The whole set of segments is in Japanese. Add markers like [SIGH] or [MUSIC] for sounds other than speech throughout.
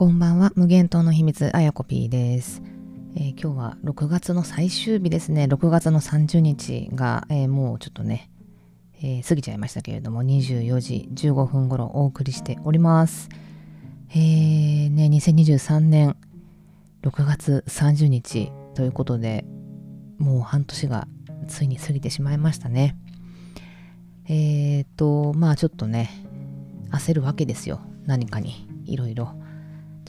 こんばんは。無限島の秘密あやこ P です、えー今日は6月の最終日ですね。6月の30日が、えーもうちょっとね、えー過ぎちゃいましたけれども24時15分頃お送りしております。えー、ね2023年6月30日ということでもう半年がついに過ぎてしまいましたね。えーとまあちょっとね焦るわけですよ。何かにいろいろ。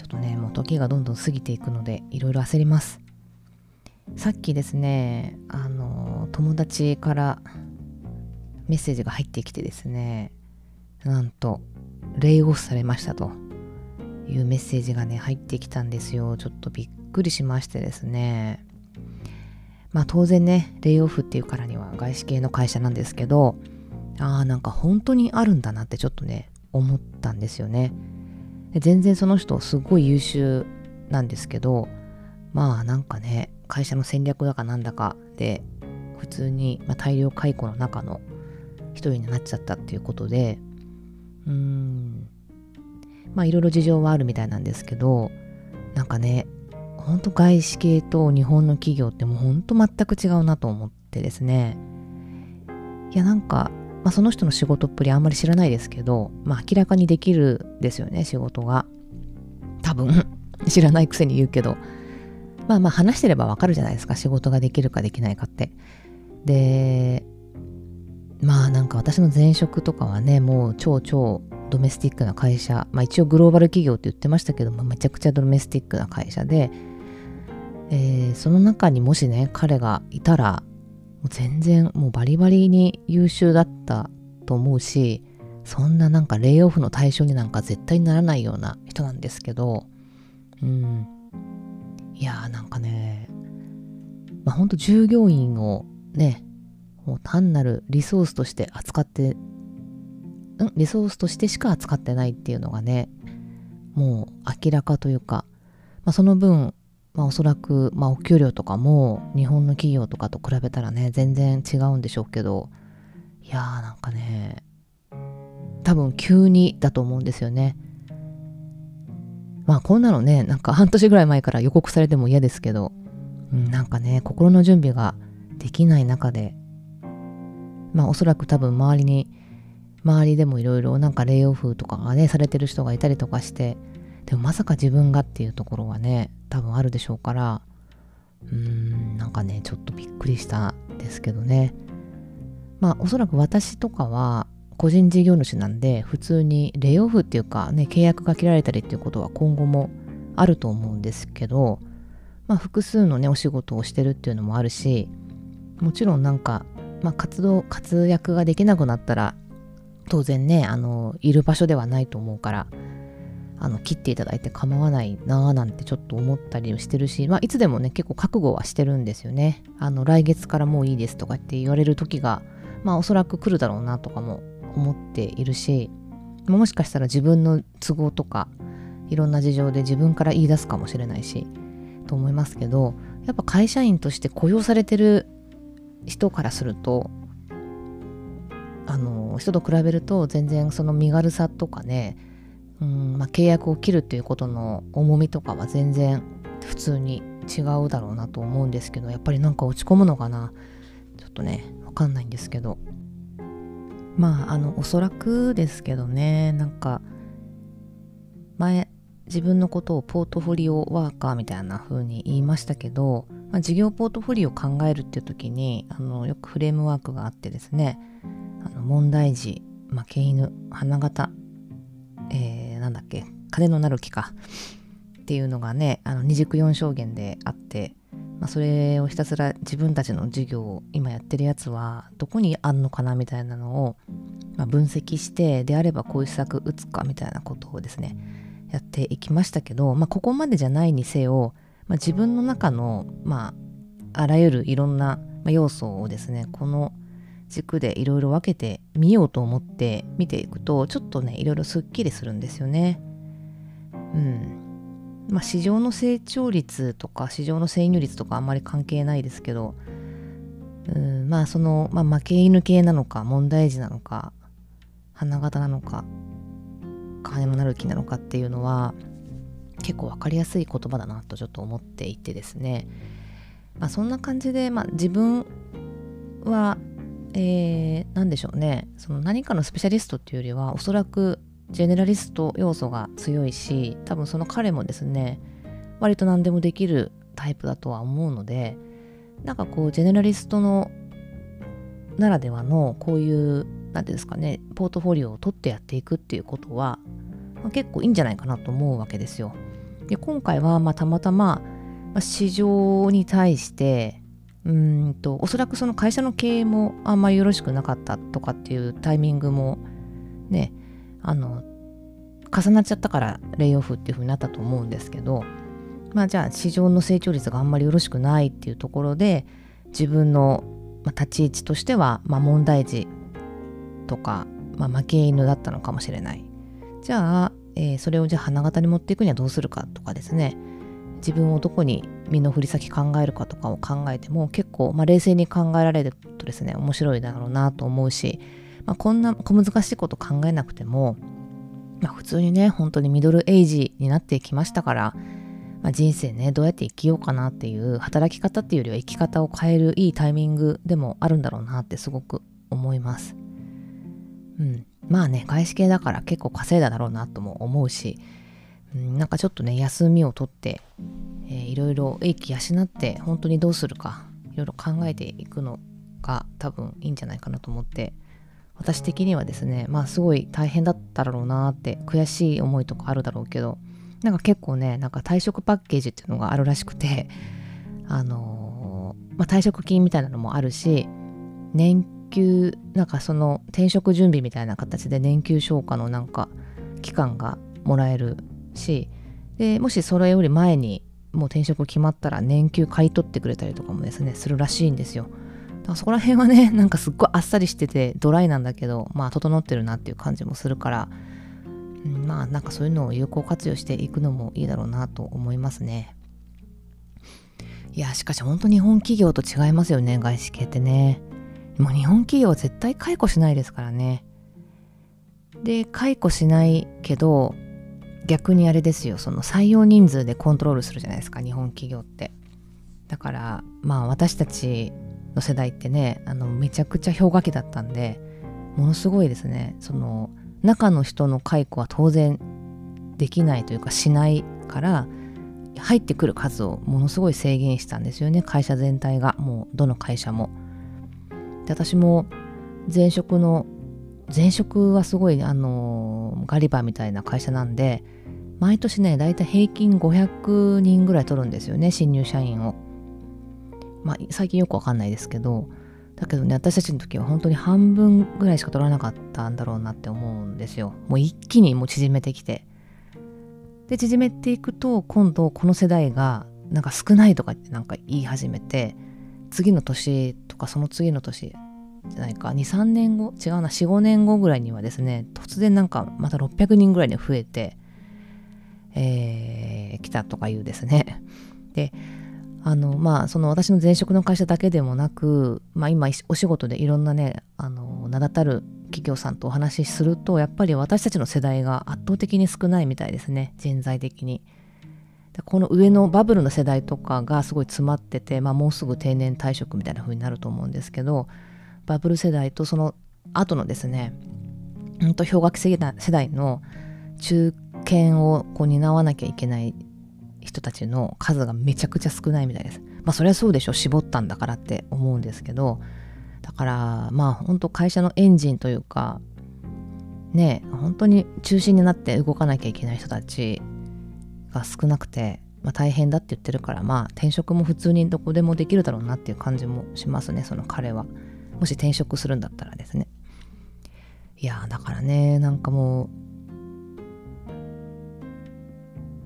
ちょっとねもう時がどんどん過ぎていくのでいろいろ焦ります。さっきですねあの友達からメッセージが入ってきてですねなんとレイオフされましたというメッセージがね入ってきたんですよ。ちょっとびっくりしましてですね。まあ当然ねレイオフっていうからには外資系の会社なんですけどああなんか本当にあるんだなってちょっとね思ったんですよねで全然その人すごい優秀なんですけどまあなんかね会社の戦略だかなんだかで普通に、まあ、大量解雇の中の一人になっちゃったっていうことでうーん。まあいろいろ事情はあるみたいなんですけどなんかねほんと外資系と日本の企業ってもうほんと全く違うなと思ってですね。いやなんかまあ、その人の仕事っぷりあんまり知らないですけど、まあ、明らかにできるですよね仕事が。多分。[LAUGHS] 知らないくせに言うけど。まあまあ話してればわかるじゃないですか仕事ができるかできないかって。でまあなんか私の前職とかはねもう超超ドメスティックな会社。まあ一応グローバル企業って言ってましたけどもめちゃくちゃドメスティックな会社で、えーその中にもしね彼がいたらもう全然もうバリバリに優秀だったと思うしそんななんかレイオフの対象になんか絶対にならないような人なんですけどうん。いやーなんかねまあほんと従業員をねもう単なるリソースとして扱ってうんリソースとしてしか扱ってないっていうのがねもう明らかというか、まあ、その分まあおそらく、まあお給料とかも日本の企業とかと比べたらね、全然違うんでしょうけど、いやーなんかね、多分急にだと思うんですよね。まあこんなのね、なんか半年ぐらい前から予告されても嫌ですけど、うん、なんかね、心の準備ができない中で、まあおそらく多分周りに、周りでもいろいろなんかレイオフとかがね、されてる人がいたりとかして、でもまさか自分がっていうところはね多分あるでしょうからうーんなんかねちょっとびっくりしたんですけどね。まあおそらく私とかは個人事業主なんで普通にレイオフっていうかね契約が切られたりっていうことは今後もあると思うんですけどまあ複数のねお仕事をしてるっていうのもあるしもちろんなんか、まあ、活動活躍ができなくなったら当然ねあのいる場所ではないと思うからあの切っていただいて構わないなぁなんてちょっと思ったりしてるし、まあ、いつでもね結構覚悟はしてるんですよね。あの来月からもういいですとかって言われる時がまあおそらく来るだろうなとかも思っているしもしかしたら自分の都合とかいろんな事情で自分から言い出すかもしれないしと思いますけどやっぱ会社員として雇用されてる人からするとあの人と比べると全然その身軽さとかねうんまあ、契約を切るっていうことの重みとかは全然普通に違うだろうなと思うんですけどやっぱりなんか落ち込むのかな？ちょっとねわかんないんですけど。まああのおそらくですけどねなんか前自分のことをポートフォリオワーカーみたいな風に言いましたけど、まあ、事業ポートフォリオを考えるっていう時にあのよくフレームワークがあってですねあの問題児、まあ、毛犬花形えー、なんだっけ？金のなる木か。っていうのがねあの二軸四象限であって、まあ、それをひたすら自分たちの授業を今やってるやつはどこにあんのかなみたいなのを、まあ、分析してであればこういう施策打つかみたいなことをですねやっていきましたけど、まあ、ここまでじゃないにせよ、まあ、自分の中の、まあ、あらゆるいろんな要素をですねこの軸でいろいろ分けてみようと思って見ていくとちょっとねいろいろすっきりするんですよね。うん。まあ市場の成長率とか市場の占有率とかあんまり関係ないですけど、うん、まあその、まあ、負け犬系なのか問題児なのか花形なのか金のなる木なのかっていうのは結構分かりやすい言葉だなとちょっと思っていてですね、まあ、そんな感じで、まあ、自分は、えー、何でしょうねその何かのスペシャリストっていうよりはおそらくジェネラリスト要素が強いし多分その彼もですね割と何でもできるタイプだとは思うのでなんかこうジェネラリストのならではのこういう何ていうんですかねポートフォリオを取ってやっていくっていうことは、まあ、結構いいんじゃないかなと思うわけですよ。で今回はまたまたま、ま、市場に対してうんとおそらくその会社の経営もあんまりよろしくなかったとかっていうタイミングもねあの重なっちゃったからレイオフっていう風になったと思うんですけどまあじゃあ市場の成長率があんまりよろしくないっていうところで自分の立ち位置としては、まあ、問題児とか、まあ、負け犬だったのかもしれない。じゃあ、えー、それをじゃあ花形に持っていくにはどうするかとかですね。自分をどこに身の振り先考えるかとかを考えても結構、まあ、冷静に考えられるとですね面白いだろうなと思うし、まあ、こんな小難しいこと考えなくても、まあ、普通にね本当にミドルエイジになってきましたから、まあ、人生ねどうやって生きようかなっていう働き方っていうよりは生き方を変えるいいタイミングでもあるんだろうなってすごく思います。うん、まあね外資系だから結構稼いだだろうなとも思うし、うん、なんかちょっとね休みを取って、えー、いろいろ英気養って本当にどうするかいろいろ考えていくのが多分いいんじゃないかなと思って私的にはですねまあすごい大変だっただろうなって悔しい思いとかあるだろうけどなんか結構ねなんか退職パッケージっていうのがあるらしくてあのー、まあ、退職金みたいなのもあるし年休なんかその転職準備みたいな形で年休消化のなんか期間がもらえるしでもしそれより前にもう転職決まったら年休買い取ってくれたりとかもですねするらしいんですよだからそこら辺はね [LAUGHS] なんかすっごいあっさりしててドライなんだけどまあ整ってるなっていう感じもするからまあなんかそういうのを有効活用していくのもいいだろうなと思いますね。いやしかし本当日本企業と違いますよね外資系ってね。もう日本企業は絶対解雇しないですからね。で解雇しないけど逆にあれですよ。その採用人数でコントロールするじゃないですか。日本企業って。だからまあ私たちの世代ってねあのめちゃくちゃ氷河期だったんでものすごいですね。その中の人の解雇は当然できないというかしないから入ってくる数をものすごい制限したんですよね。会社全体が。もうどの会社も。で私も前職の前職はすごいあのガリバーみたいな会社なんで毎年ねだいたい平均500人ぐらい取るんですよね新入社員を。まあ最近よくわかんないですけどだけどね私たちの時は本当に半分ぐらいしか取らなかったんだろうなって思うんですよもう一気にもう縮めてきてで縮めていくと今度この世代がなんか少ないとかってなんか言い始めて次の年とかその次の年じゃないか23年後違うな45年後ぐらいにはですね突然なんかまた600人ぐらいに増えてえー、来たとかいうですね [LAUGHS] であのまあその私の前職の会社だけでもなく、まあ、今お仕事でいろんなねあの名だたる企業さんとお話しするとやっぱり私たちの世代が圧倒的に少ないみたいですね人材的に。この上のバブルの世代とかがすごい詰まってて、まあ、もうすぐ定年退職みたいな風になると思うんですけどバブル世代とその後のですねほんと氷河期世代の中堅をこう担わなきゃいけない人たちの数がめちゃくちゃ少ないみたいです。まあそれはそうでしょ絞ったんだからって思うんですけど。だからまあ本当会社のエンジンというかね本当に中心になって動かなきゃいけない人たちが少なくて、まあ、大変だって言ってるからまあ転職も普通にどこでもできるだろうなっていう感じもしますねその彼は。もし転職するんだったらですね。いやだからねなんかもう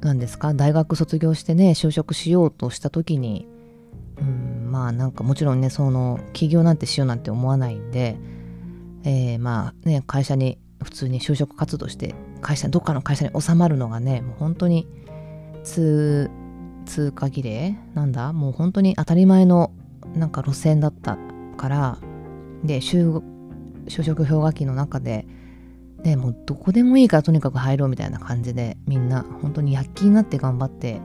何ですか？大学卒業してね就職しようとした時にうんまあなんかもちろんねその起業なんてしようなんて思わないんで、えー、まあね会社に普通に就職活動して会社どっかの会社に収まるのがねもう本当に通通過儀礼？なんだ？もう本当に当たり前のなんか路線だったからで就職氷河期の中でねもうどこでもいいからとにかく入ろうみたいな感じでみんな本当に躍起になって頑張って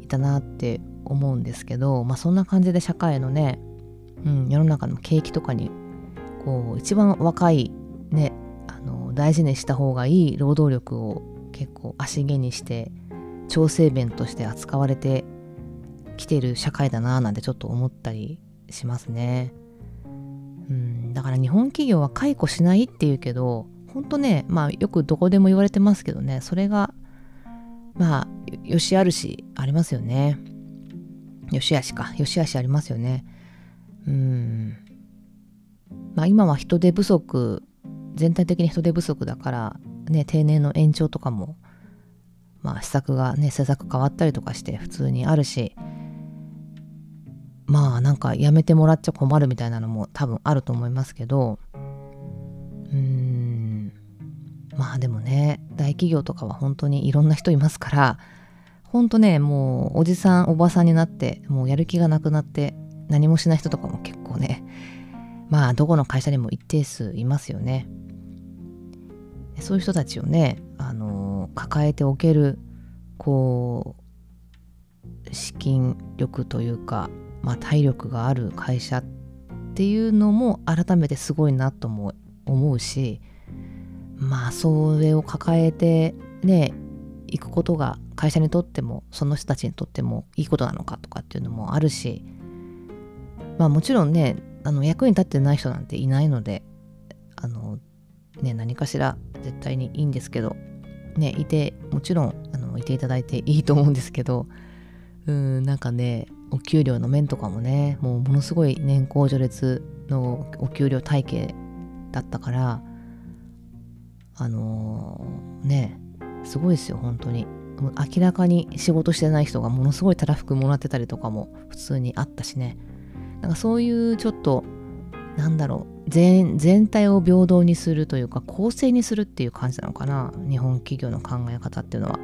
いたなって思うんですけどまあそんな感じで社会のね、うん、世の中の景気とかにこう一番若いねあの大事にした方がいい労働力を結構足毛にして調整弁として扱われてきてる社会だななんてちょっと思ったりしますね。うん、だから日本企業は解雇しないっていうけど本当ねまあよくどこでも言われてますけどねそれがまあよしあるしありますよね。よしあしかよしあしありますよね。うんまあ今は人手不足全体的に人手不足だからね定年の延長とかもまあ施策がね施策変わったりとかして普通にあるしまあなんかやめてもらっちゃ困るみたいなのも多分あると思いますけどまあでもね大企業とかは本当にいろんな人いますから本当ねもうおじさんおばさんになってもうやる気がなくなって何もしない人とかも結構ねまあどこの会社にも一定数いますよね。そういう人たちをねあの抱えておけるこう資金力というかまあ、体力がある会社っていうのも改めてすごいなとも思うしまあそれを抱えてね行くことが会社にとってもその人たちにとってもいいことなのかとかっていうのもあるしまあもちろんねあの役に立ってない人なんていないのであのね何かしら絶対にいいんですけどねいてもちろんあのいていただいていいと思うんですけどうんなんかねお給料の面とかもねもうものすごい年功序列のお給料体系だったからあのー、ねすごいですよ本当に。明らかに仕事してない人がものすごいたらふくもらってたりとかも普通にあったしね。なんかそういうちょっとなんだろう全全体を平等にするというか公正にするっていう感じなのかな日本企業の考え方っていうのは。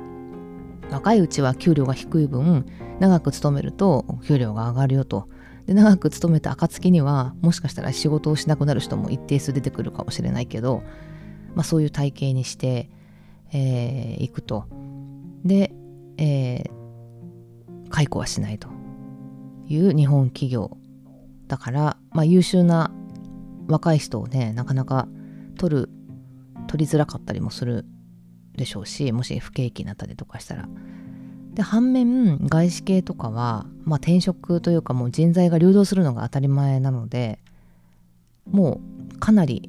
若いうちは給料が低い分長く勤めると給料が上がるよと。で長く勤めた暁にはもしかしたら仕事をしなくなる人も一定数出てくるかもしれないけど、まあ、そういう体系にしてい、えー、くとで、えー、解雇はしないという日本企業だから、まあ、優秀な若い人をねなかなか取る取りづらかったりもするでしょうしもし不景気になったりとかしたら。で反面外資系とかは、まあ、転職というかもう人材が流動するのが当たり前なのでもうかなり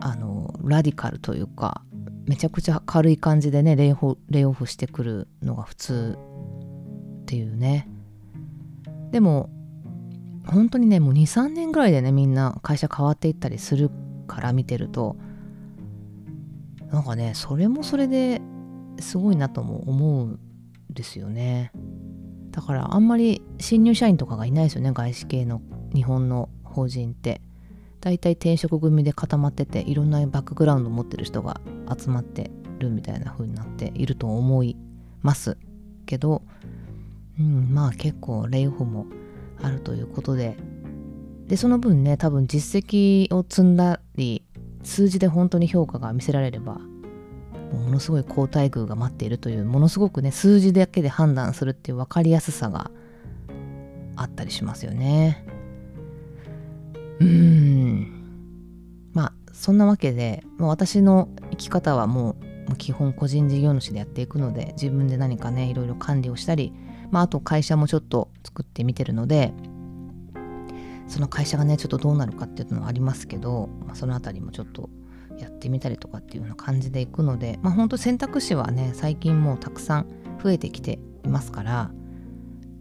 あのラディカルというかめちゃくちゃ軽い感じでねレイレイオフしてくるのが普通っていうね。でも本当にねもう23年ぐらいでねみんな会社変わっていったりするから見てると。なんかねそれもそれですごいなとも思うんですよね。だからあんまり新入社員とかがいないですよね外資系の日本の法人って。大体転職組で固まってていろんなバックグラウンド持ってる人が集まってるみたいな風になっていると思いますけど、うん、まあ結構レイオフもあるということででその分ね多分実績を積んだり数字で本当に評価が見せられればものすごい好待遇が待っているというものすごくね数字だけで判断するっていう分かりやすさがあったりしますよね。うん。まあそんなわけで、まあ、私の生き方はもう基本個人事業主でやっていくので自分で何かねいろいろ管理をしたり、まあ、あと会社もちょっと作ってみてるのでその会社がねちょっとどうなるかっていうのはありますけど、まあ、その辺りもちょっとやってみたりとかっていうような感じでいくのでまあ本当選択肢はね最近もうたくさん増えてきていますから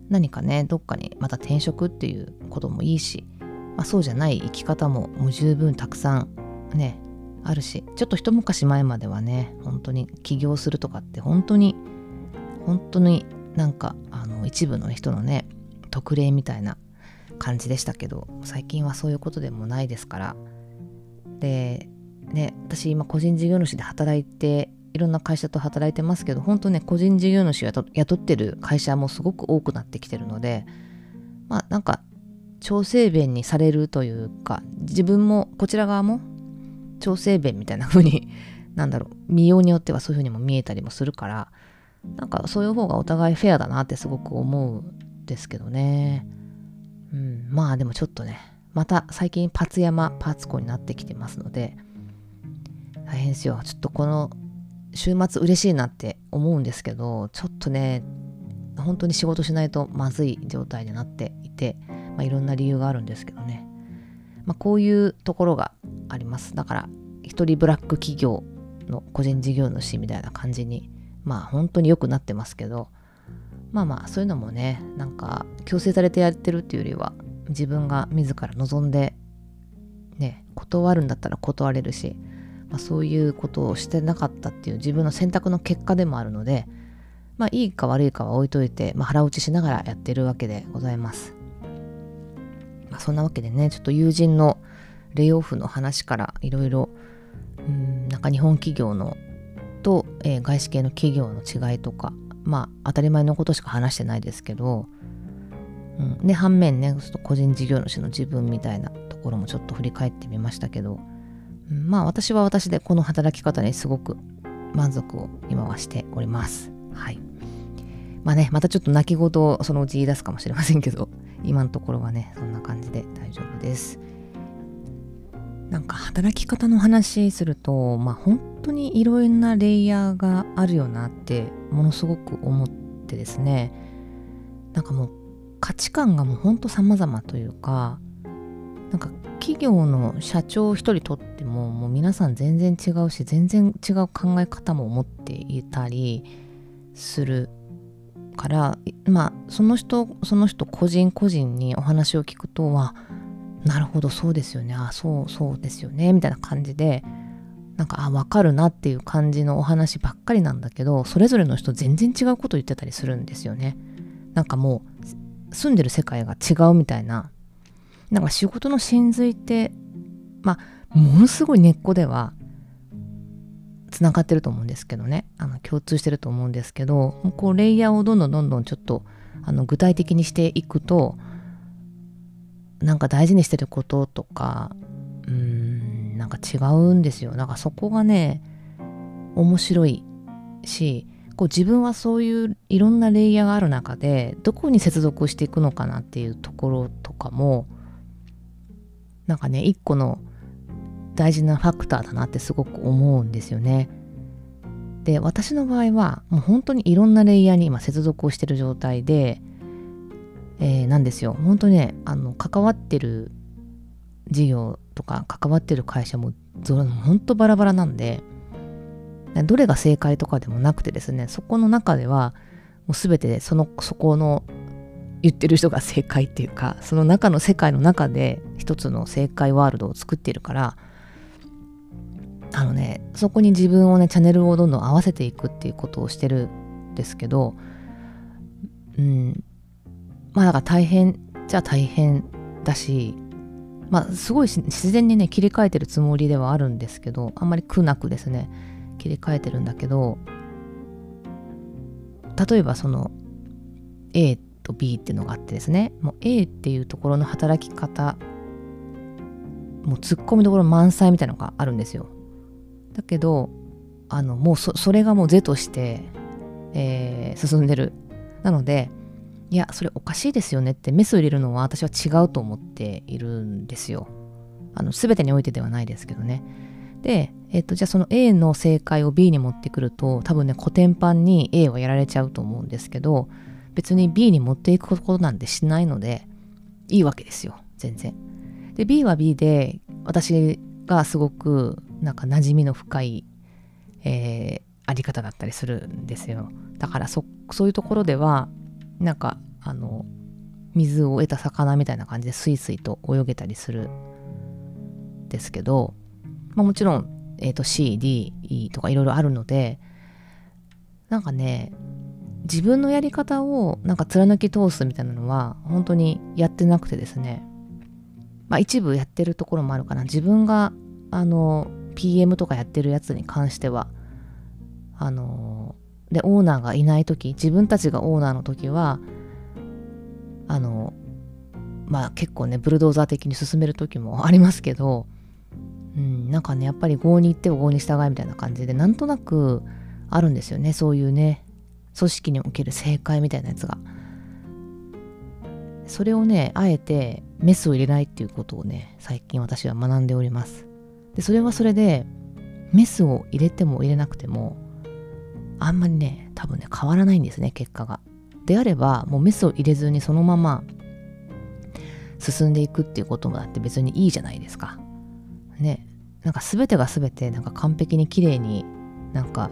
何かねどっかにまた転職っていうこともいいし、まあ、そうじゃない生き方ももう十分たくさんねあるしちょっと一昔前まではね本当に起業するとかって本当に本当になんかあの一部の人のね特例みたいな感じでしたけど最近はそういうことでもないですから。でね私今個人事業主で働いていろんな会社と働いてますけど本当ね個人事業主を雇ってる会社もすごく多くなってきてるのでまあなんか調整弁にされるというか自分もこちら側も調整弁みたいな風に [LAUGHS] なんだろう見ようによってはそういう風にも見えたりもするからなんかそういう方がお互いフェアだなってすごく思うんですけどね。うんまあでもちょっとねまた最近パツ山パツコになってきてますので大変ですよ。ちょっとこの週末嬉しいなって思うんですけどちょっとね本当に仕事しないとまずい状態になっていて、まあ、いろんな理由があるんですけどね、まあ、こういうところがありますだから一人ブラック企業の個人事業主みたいな感じにまあ本当に良くなってますけどまあまあそういうのもねなんか強制されてやってるっていうよりは自分が自ら望んでね断るんだったら断れるし、まあ、そういうことをしてなかったっていう自分の選択の結果でもあるのでまあいいか悪いかは置いといて、まあ、腹落ちしながらやってるわけでございます。まあ、そんなわけでねちょっと友人のレイオフの話からいろいろなんか日本企業のと、えー、外資系の企業の違いとかまあ当たり前のことしか話してないですけど、うん、で反面ねちょっと個人事業主の自分みたいなところもちょっと振り返ってみましたけど、うん、まあ私は私でこの働き方にすごく満足を今はしております。はい。まあね、またちょっと泣き言をそのうち言い出すかもしれませんけど、今のところはね、そんな感じで大丈夫です。なんか働き方の話すると、まあ本当にいろんなレイヤーがあるよなってものすごく思ってですね、なんかもう価値観がもうほんと様々というか、なんか企業の社長一人とってももう皆さん全然違うし全然違う考え方も持っていたりするからまあその人その人個人個人にお話を聞くとはなるほどそうですよね。あそうそうですよね。みたいな感じでなんかあ分かるなっていう感じのお話ばっかりなんだけどそれぞれの人全然違うこと言ってたりするんですよね。なんかもう住んでる世界が違うみたいな。なんか仕事の真髄ってまあものすごい根っこではつながってると思うんですけどね。あの共通してると思うんですけどこうレイヤーをどんどんどんどんちょっとあの具体的にしていくとなんか大事にしてることとかうーんなんか違うんですよ。なんかそこがね面白いしこう自分はそういういろんなレイヤーがある中でどこに接続していくのかなっていうところとかもなんかね一個の大事なファクターだなってすごく思うんですよね。で私の場合はもう本当にいろんなレイヤーに今接続をしてる状態でえー、なんですよ本当にねあの関わってる事業とか関わってる会社も本当バラバラなんでどれが正解とかでもなくてですねそこの中ではもう全てそのそこの言ってる人が正解っていうかその中の世界の中で一つの正解ワールドを作ってるからあのねそこに自分をねチャンネルをどんどん合わせていくっていうことをしてるんですけどうん。まあだから大変じゃ大変だしまあすごい自然にね切り替えてるつもりではあるんですけどあんまり苦なくですね切り替えてるんだけど例えばその A と B っていうのがあってですねもう A っていうところの働き方もうツッコミどころ満載みたいなのがあるんですよ。だけどあのもうそれがもう是として、えー、進んでるなのでいやそれおかしいですよねってメスを入れるのは私は違うと思っているんですよ。あの全てにおいてではないですけどね。で、えっと、じゃあその A の正解を B に持ってくると多分ねコテンパンに A はやられちゃうと思うんですけど別に B に持っていくことなんてしないのでいいわけですよ全然。で B は B で私がすごくなんか馴染みの深い、えー、あり方だったりするんですよ。だからそそういうところではなんかあの水を得た魚みたいな感じでスイスイと泳げたりするんですけど、まあ、もちろん、えーと、C、D、E とかいろいろあるのでなんかね自分のやり方をなんか貫き通すみたいなのは本当にやってなくてですねまあ一部やってるところもあるかな自分があの PM とかやってるやつに関してはあのでオーナーがいない時自分たちがオーナーの時はあのまあ結構ねブルドーザー的に進める時もありますけどうん、なんかねやっぱり合に行っては合に従いみたいな感じでなんとなくあるんですよねそういうね組織における正解みたいなやつが。それをねあえてメスを入れないっていうことをね最近私は学んでおります。でそれはそれでメスを入れても入れなくてもあんまりね多分ね変わらないんですね結果が。であればもうメスを入れずにそのまま進んでいくっていうこともだって別にいいじゃないですか。ね。なんか全てが全てなんか完璧に綺麗になんか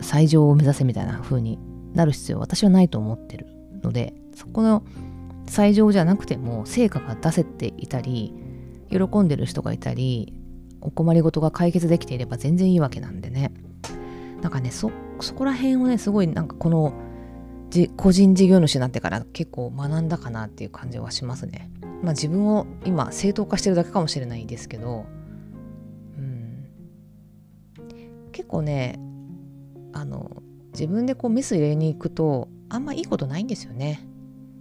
最上を目指せみたいな風になる必要は私はないと思ってるのでそこの最上じゃなくても成果が出せていたり喜んでる人がいたりお困りごとが解決できていれば全然いいわけなんでねなんかねそそこら辺をねすごいなんかこの個人事業主になってから結構学んだかなっていう感じはしますね。まあ自分を今正当化してるだけかもしれないですけど、うん、結構ねあの自分でこうミス入れに行くとあんまいいことないんですよね。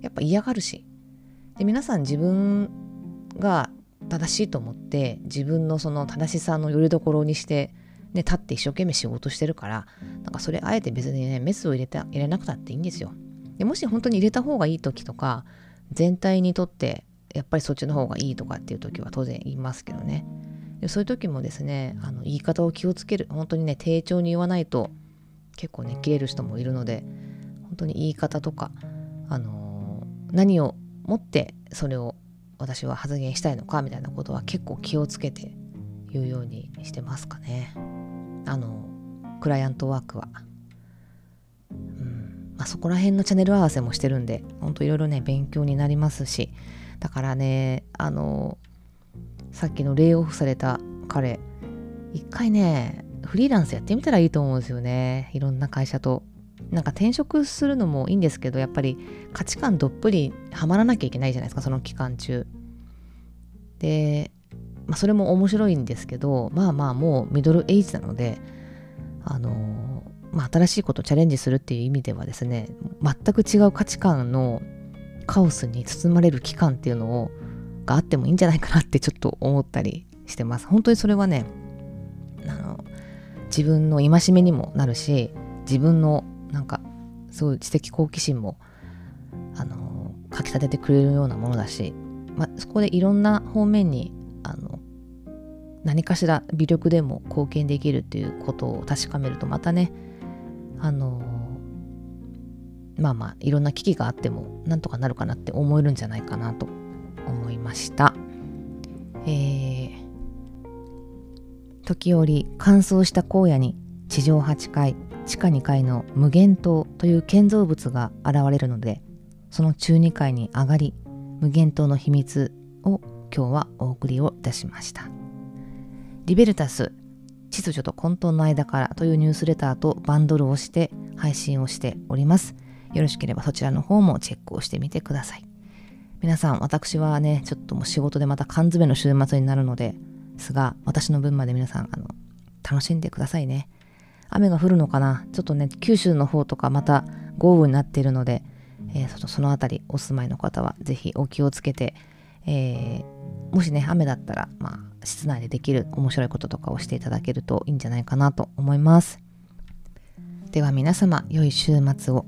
やっぱ嫌がるし。で皆さん自分が正しいと思って自分のその正しさのよりどころにしてね、立って一生懸命仕事してるから、なんかそれあえて別にね、メスを入れた入れなくたっていいんですよ。でもし本当に入れた方がいい時とか、全体にとってやっぱりそっちの方がいいとかっていう時は当然言いますけどね。でそういう時もですね、あの言い方を気をつける。本当にね、丁重に言わないと結構ね、切れる人もいるので、本当に言い方とか、あのー、何をもってそれを私は発言したいのかみたいなことは結構気をつけて言うようにしてますかね。あのクライアントワークは。うんまあ、そこら辺のチャンネル合わせもしてるんでほんといろいろね勉強になりますしだからねあのさっきのレイオフされた彼一回ねフリーランスやってみたらいいと思うんですよねいろんな会社と。なんか転職するのもいいんですけどやっぱり価値観どっぷりはまらなきゃいけないじゃないですかその期間中。でまあ、それも面白いんですけどまあまあもうミドルエイジなのであのまあ、新しいことをチャレンジするっていう意味ではですね全く違う価値観のカオスに包まれる期間っていうのをがあってもいいんじゃないかなってちょっと思ったりしてます本当にそれはねあの自分の戒めにもなるし自分のなんかすごい知的好奇心もあのかきたててくれるようなものだし、まあ、そこでいろんな方面にあの何かしら微力でも貢献できるっていうことを確かめるとまたねあのまあまあいろんな危機があってもなんとかなるかなって思えるんじゃないかなと思いました。えー、時折乾燥した荒野に地上8階地下2階の無限島という建造物が現れるのでその中2階に上がり無限島の秘密を今日はお送りをいたしました。リベルタス秩序と混沌の間からというニュースレターとバンドルをして配信をしております。よろしければそちらの方もチェックをしてみてください。皆さん、私はね、ちょっともう仕事でまた缶詰の週末になるのですが、私の分まで皆さん、あの、楽しんでくださいね。雨が降るのかな？ちょっとね、九州の方とかまた豪雨になっているので、えー、その辺りお住まいの方は是非お気をつけて、えーもしね、雨だったら、まあ、室内でできる面白いこととかをしていただけるといいんじゃないかなと思います。では皆様、良い週末を。